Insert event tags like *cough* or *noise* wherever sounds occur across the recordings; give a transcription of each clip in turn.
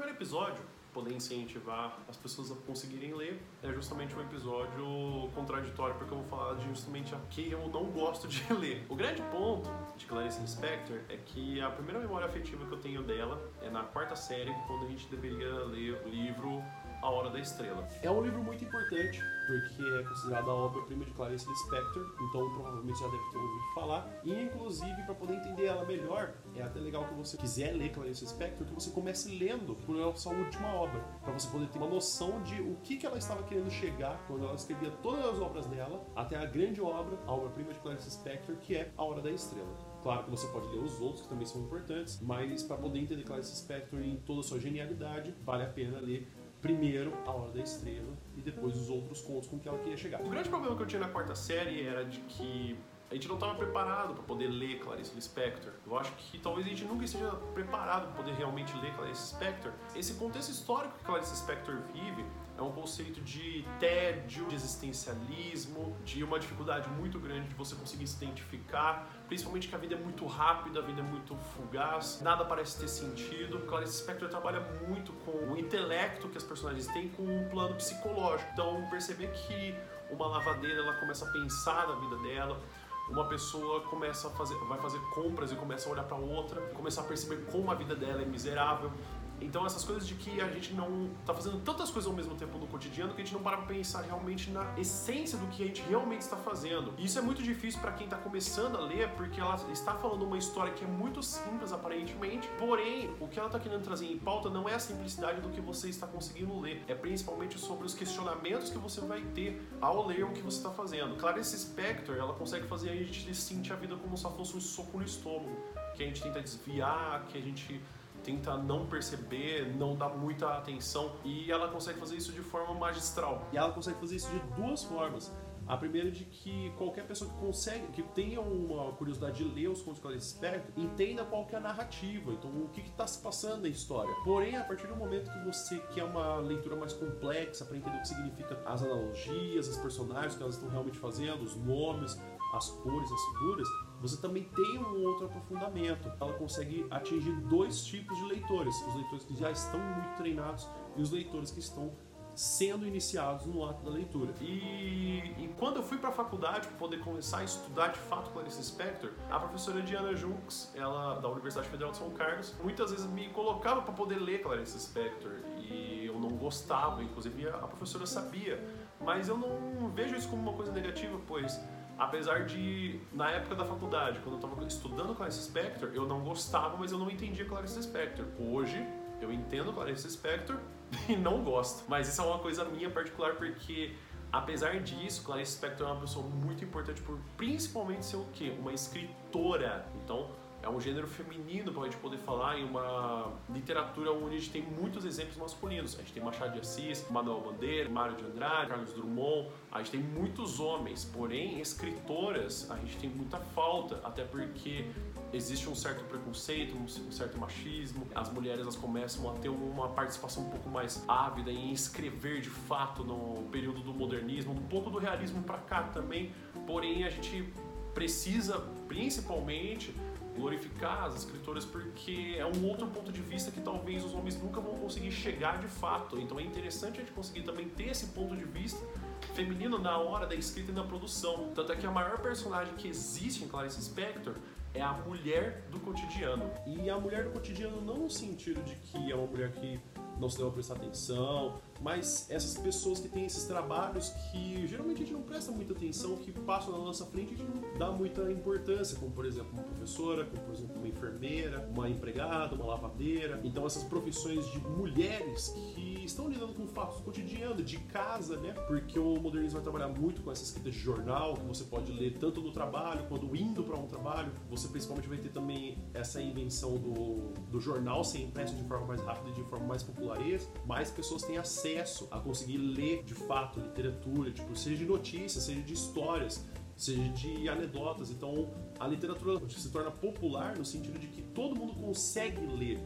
primeiro episódio, poder incentivar as pessoas a conseguirem ler, é justamente um episódio contraditório, porque eu vou falar de justamente a que eu não gosto de *laughs* ler. O grande ponto de Clarice Lispector é que a primeira memória afetiva que eu tenho dela é na quarta série, quando a gente deveria ler o livro A Hora da Estrela. É um livro muito importante, porque é considerada a obra-prima de Clarice Lispector, então provavelmente já deve ter ouvido falar. E inclusive, para poder entender ela melhor, é até legal que você quiser ler Clarice Lispector, que você comece lendo por ela sua última obra, para você poder ter uma noção de o que, que ela estava querendo chegar quando ela escrevia todas as obras dela, até a grande obra, a obra-prima de Clarice Lispector, que é A Hora da Estrela. Claro que você pode ler os outros, que também são importantes, mas para poder entender Clarice Lispector em toda a sua genialidade, vale a pena ler primeiro A Hora da Estrela e depois os outros contos com que ela queria chegar. O grande problema que eu tinha na quarta série era de que a gente não estava preparado para poder ler Clarice Lispector. Eu acho que talvez a gente nunca esteja preparado para poder realmente ler Clarice Lispector. Esse contexto histórico que Clarice Lispector vive é um conceito de tédio, de existencialismo, de uma dificuldade muito grande de você conseguir se identificar, principalmente que a vida é muito rápida, a vida é muito fugaz, nada parece ter sentido. Clarice Lispector trabalha muito com o intelecto que as personagens têm com o plano psicológico. Então, perceber que uma lavadeira ela começa a pensar na vida dela, uma pessoa começa a fazer, vai fazer compras e começa a olhar para outra, começar a perceber como a vida dela é miserável. Então essas coisas de que a gente não tá fazendo tantas coisas ao mesmo tempo no cotidiano que a gente não para pra pensar realmente na essência do que a gente realmente está fazendo. E isso é muito difícil para quem tá começando a ler, porque ela está falando uma história que é muito simples aparentemente, porém, o que ela tá querendo trazer em pauta não é a simplicidade do que você está conseguindo ler, é principalmente sobre os questionamentos que você vai ter ao ler o que você está fazendo. Clarice Spector, ela consegue fazer a gente sentir a vida como se fosse um soco no estômago, que a gente tenta desviar, que a gente tenta não perceber, não dar muita atenção e ela consegue fazer isso de forma magistral. E ela consegue fazer isso de duas formas. A primeira é de que qualquer pessoa que consegue, que tenha uma curiosidade de ler os contos de Clarice Spector, entenda qual que é a narrativa, então o que está se passando na história. Porém, a partir do momento que você quer uma leitura mais complexa para entender o que significa as analogias, os personagens que elas estão realmente fazendo, os nomes, as cores, as figuras, você também tem um outro aprofundamento. Ela consegue atingir dois tipos de leitores: os leitores que já estão muito treinados e os leitores que estão sendo iniciados no ato da leitura. E, e quando eu fui para a faculdade para poder começar a estudar de fato Clarice Spector, a professora Diana Junks, ela da Universidade Federal de São Carlos, muitas vezes me colocava para poder ler Clarice Spector e eu não gostava, inclusive a professora sabia, mas eu não vejo isso como uma coisa negativa, pois apesar de, na época da faculdade, quando eu estava estudando Clarice Spector, eu não gostava, mas eu não entendia Clarice Spector. Hoje, eu entendo Clarice Spector *laughs* e não gosto. Mas isso é uma coisa minha particular, porque apesar disso, Clarice Spector é uma pessoa muito importante por principalmente ser o quê? Uma escritora. Então, é um gênero feminino para a gente poder falar em uma literatura onde a gente tem muitos exemplos masculinos. A gente tem Machado de Assis, Manuel Bandeira, Mário de Andrade, Carlos Drummond. A gente tem muitos homens, porém escritoras a gente tem muita falta, até porque existe um certo preconceito, um certo machismo. As mulheres elas começam a ter uma participação um pouco mais ávida em escrever de fato no período do modernismo, um pouco do realismo para cá também. Porém a gente precisa principalmente glorificar as escritoras porque é um outro ponto de vista que talvez os homens nunca vão conseguir chegar de fato. Então é interessante a gente conseguir também ter esse ponto de vista feminino na hora da escrita e da produção. Tanto é que a maior personagem que existe em Clarice Spector é a mulher do cotidiano. E a mulher do cotidiano não no sentido de que é uma mulher que não se deve prestar atenção, mas essas pessoas que têm esses trabalhos que geralmente a gente não presta muita atenção, que passam na nossa frente a gente não dá muita importância, como por exemplo uma professora, como por exemplo uma enfermeira, uma empregada, uma lavadeira. Então essas profissões de mulheres que estão lidando com fatos cotidianos, de casa, né? Porque o modernismo vai trabalhar muito com essa escrita de jornal, que você pode ler tanto no trabalho quanto indo para um trabalho. Você principalmente vai ter também essa invenção do, do jornal ser impresso de forma mais rápida de forma mais popularesca. Mais pessoas têm acesso a conseguir ler de fato literatura, tipo, seja de notícias, seja de histórias seja de anedotas. Então, a literatura se torna popular no sentido de que todo mundo consegue ler,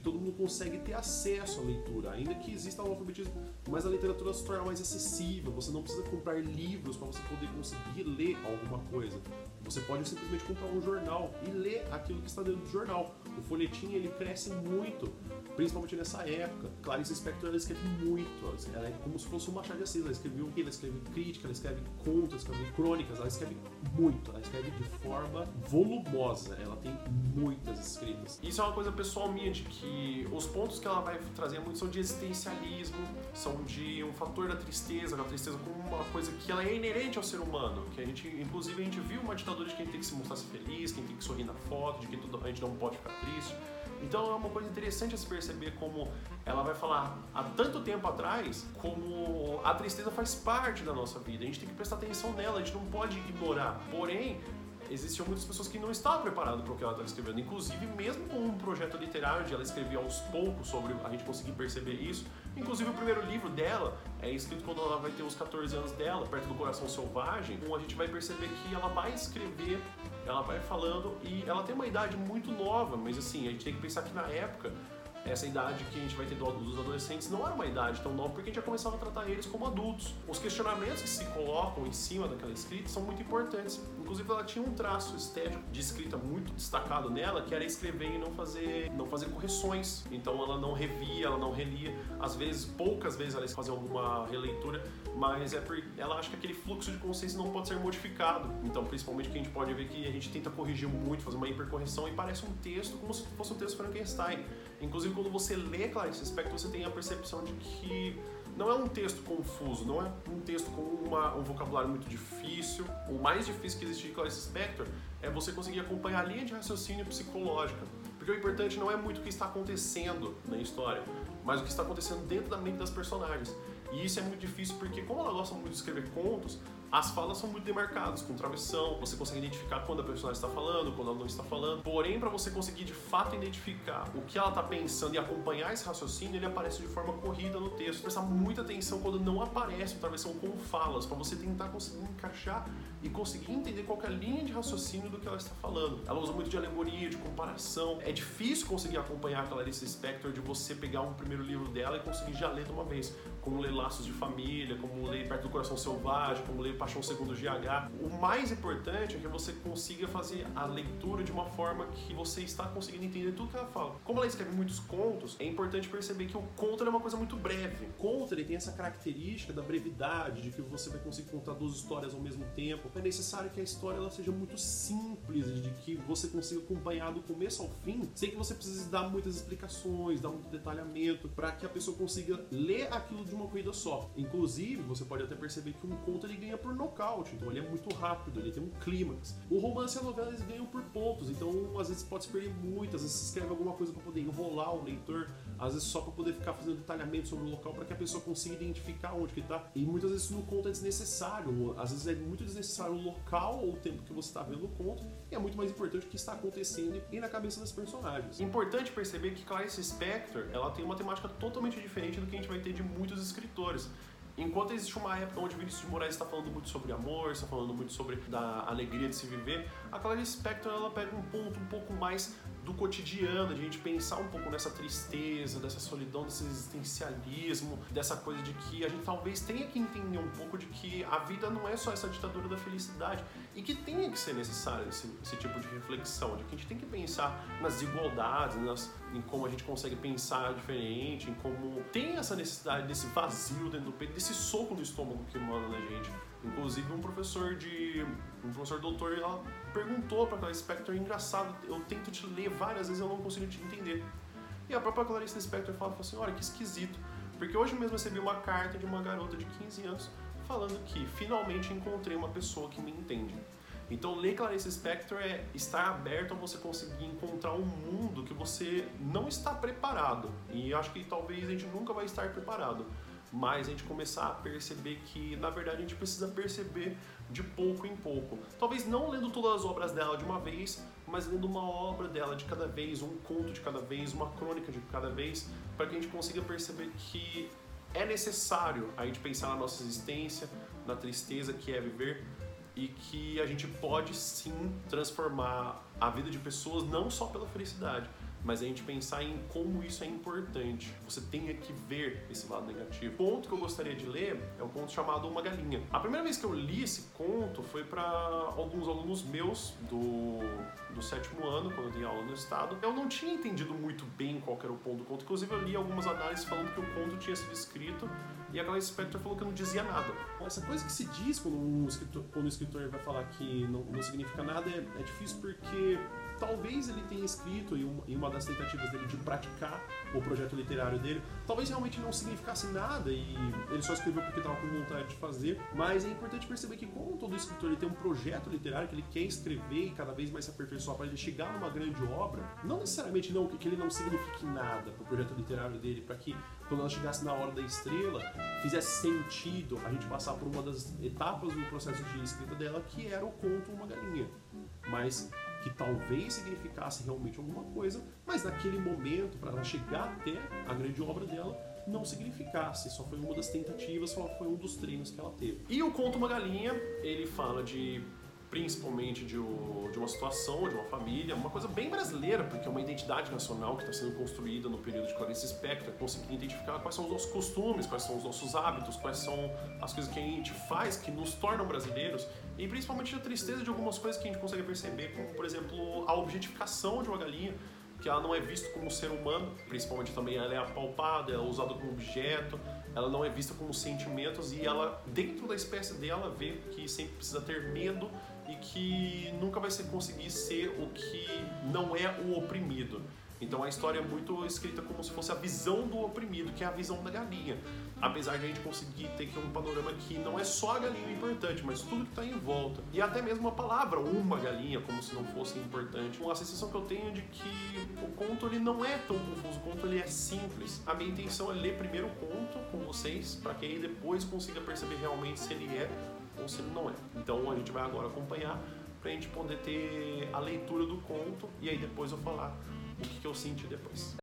que todo mundo consegue ter acesso à leitura, ainda que exista um alfabetismo, mas a literatura se torna mais acessível. Você não precisa comprar livros para você poder conseguir ler alguma coisa. Você pode simplesmente comprar um jornal e ler aquilo que está dentro do jornal. O folhetim ele cresce muito principalmente nessa época. Clarice Spector ela escreve muito, ela é como se fosse um Machado de Assis. Ela escreveu, ela escreve crítica, ela escreve contos, ela escreve crônicas, ela escreve muito, ela escreve de forma volumosa. Ela tem muitas escritas. Isso é uma coisa pessoal minha de que os pontos que ela vai trazer muito são de existencialismo, são de um fator da tristeza, a tristeza como uma coisa que ela é inerente ao ser humano, que a gente, inclusive, a gente viu uma ditadura de quem tem que se mostrar feliz, quem tem que sorrir na foto, de que a gente não pode ficar triste. Então é uma coisa interessante a se perceber como ela vai falar há tanto tempo atrás como a tristeza faz parte da nossa vida. A gente tem que prestar atenção nela, a gente não pode ignorar. Porém, existiam muitas pessoas que não estavam preparadas para o que ela estava escrevendo. Inclusive, mesmo com um projeto literário onde ela escrevia aos poucos sobre a gente conseguir perceber isso. Inclusive, o primeiro livro dela é escrito quando ela vai ter os 14 anos dela, perto do Coração Selvagem. Então, a gente vai perceber que ela vai escrever, ela vai falando e ela tem uma idade muito nova, mas assim, a gente tem que pensar que na época essa idade que a gente vai ter dos adolescentes não era uma idade tão nova, porque a gente já começava a tratar eles como adultos. Os questionamentos que se colocam em cima daquela escrita são muito importantes. Inclusive, ela tinha um traço estético de escrita muito destacado nela, que era escrever e não fazer, não fazer correções. Então, ela não revia, ela não relia. Às vezes, poucas vezes, ela fazia alguma releitura, mas é ela acha que aquele fluxo de consciência não pode ser modificado. Então, principalmente que a gente pode ver que a gente tenta corrigir muito, fazer uma hipercorreção e parece um texto como se fosse um texto Frankenstein. Inclusive, quando você lê Clarice Lispector, você tem a percepção de que não é um texto confuso, não é um texto com uma, um vocabulário muito difícil. O mais difícil que existe de Clarice Spector é você conseguir acompanhar a linha de raciocínio psicológica. Porque o importante não é muito o que está acontecendo na história, mas o que está acontecendo dentro da mente das personagens. E isso é muito difícil porque, como ela gosta muito de escrever contos, as falas são muito demarcadas, com travessão, você consegue identificar quando a personagem está falando, quando ela não está falando. Porém, para você conseguir de fato identificar o que ela está pensando e acompanhar esse raciocínio, ele aparece de forma corrida no texto. Prestar muita atenção quando não aparece o travessão com falas, para você tentar conseguir encaixar e conseguir entender qual é a linha de raciocínio do que ela está falando. Ela usa muito de alegoria, de comparação. É difícil conseguir acompanhar a Clarice Spector de você pegar um primeiro livro dela e conseguir já ler de uma vez, como ler Laços de Família, como ler Perto do Coração Selvagem, como ler Paixão Segundo GH. O mais importante é que você consiga fazer a leitura de uma forma que você está conseguindo entender tudo que ela fala. Como ela escreve muitos contos, é importante perceber que o conto é uma coisa muito breve. O conto ele tem essa característica da brevidade, de que você vai conseguir contar duas histórias ao mesmo tempo. É necessário que a história ela seja muito simples, de que você consiga acompanhar do começo ao fim, sem que você precise dar muitas explicações, dar muito detalhamento, para que a pessoa consiga ler aquilo de uma corrida só. Inclusive, você pode até perceber que um conto ele ganha por nocaute então ele é muito rápido, ele tem um clímax. O romance e a novela eles ganham por pontos, então às vezes pode se perder muito, às vezes você escreve alguma coisa para poder enrolar o leitor, às vezes só para poder ficar fazendo detalhamento sobre o local para que a pessoa consiga identificar onde que tá. E muitas vezes no conto é desnecessário, às vezes é muito desnecessário o local ou o tempo que você está vendo o conto, e é muito mais importante o que está acontecendo e na cabeça das personagens. Importante perceber que Clarice Spector, ela tem uma temática totalmente diferente do que a gente vai ter de muitos escritores. Enquanto existe uma época onde Vinícius de Moraes está falando muito sobre amor, está falando muito sobre da alegria de se viver, a Clarice Spector ela pega um ponto um pouco mais do cotidiano, de a gente pensar um pouco nessa tristeza, dessa solidão, desse existencialismo, dessa coisa de que a gente talvez tenha que entender um pouco de que a vida não é só essa ditadura da felicidade e que tenha que ser necessário esse, esse tipo de reflexão, de que a gente tem que pensar nas desigualdades, nas, em como a gente consegue pensar diferente, em como tem essa necessidade desse vazio dentro do peito, desse soco no estômago que manda na gente. Inclusive um professor de um professor doutor ela perguntou para Clarice Spector, engraçado, eu tento te ler várias vezes eu não consigo te entender. E a própria Clarice Spector fala, fala assim, olha que esquisito, porque hoje mesmo recebi uma carta de uma garota de 15 anos falando que finalmente encontrei uma pessoa que me entende. Então, ler Clarice Spector é estar aberto a você conseguir encontrar um mundo que você não está preparado. E acho que talvez a gente nunca vai estar preparado. Mas a gente começar a perceber que, na verdade, a gente precisa perceber de pouco em pouco. Talvez não lendo todas as obras dela de uma vez, mas lendo uma obra dela de cada vez, um conto de cada vez, uma crônica de cada vez, para que a gente consiga perceber que é necessário a gente pensar na nossa existência, na tristeza que é viver e que a gente pode sim transformar a vida de pessoas não só pela felicidade, mas a gente pensar em como isso é importante. Você tem que ver esse lado negativo. O conto que eu gostaria de ler é um conto chamado Uma Galinha. A primeira vez que eu li esse conto foi para alguns alunos meus do, do sétimo ano, quando eu dei aula no estado. Eu não tinha entendido muito bem qual era o ponto do conto. Inclusive, eu li algumas análises falando que o conto tinha sido escrito e a Clarice falou que não dizia nada. Essa coisa que se diz quando, um escritor, quando o escritor vai falar que não, não significa nada é, é difícil porque talvez ele tenha escrito em uma, uma, das tentativas dele de praticar o projeto literário dele, talvez realmente não significasse nada e ele só escreveu porque estava com vontade de fazer, mas é importante perceber que como todo escritor ele tem um projeto literário que ele quer escrever e cada vez mais se aperfeiçoar para ele chegar numa grande obra, não necessariamente não que ele não signifique nada para o projeto literário dele, para que quando ela chegasse na hora da estrela fizesse sentido a gente passar por uma das etapas do processo de escrita dela, que era o conto Uma Galinha. Mas que talvez significasse realmente alguma coisa, mas naquele momento, para ela chegar até a grande obra dela, não significasse, só foi uma das tentativas, só foi um dos treinos que ela teve. E o Conto Uma Galinha, ele fala de principalmente de, de, uma situação, de uma família, uma coisa bem brasileira, porque é uma identidade nacional que está sendo construída no período de Clarice Spector, conseguir identificar quais são os nossos costumes, quais são os nossos hábitos, quais são as coisas que a gente faz que nos tornam brasileiros, e principalmente a tristeza de algumas coisas que a gente consegue perceber, como por exemplo a objetificação de uma galinha, que ela não é vista como ser humano, principalmente também ela é apalpada, ela é usada como objeto, ela não é vista como sentimentos e ela dentro da espécie dela vê que sempre precisa ter medo e que nunca vai ser conseguir ser o que não é o oprimido. Então a história é muito escrita como se fosse a visão do oprimido, que é a visão da galinha. Apesar de a gente conseguir ter aqui um panorama que não é só a galinha importante, mas tudo que está em volta. E até mesmo a palavra uma galinha, como se não fosse importante. A sensação que eu tenho de que o conto ele não é tão confuso, o conto ele é simples. A minha intenção é ler primeiro o conto com vocês, para que aí depois consiga perceber realmente se ele é ou se ele não é. Então a gente vai agora acompanhar para a gente poder ter a leitura do conto e aí depois eu falar o que, que eu senti depois.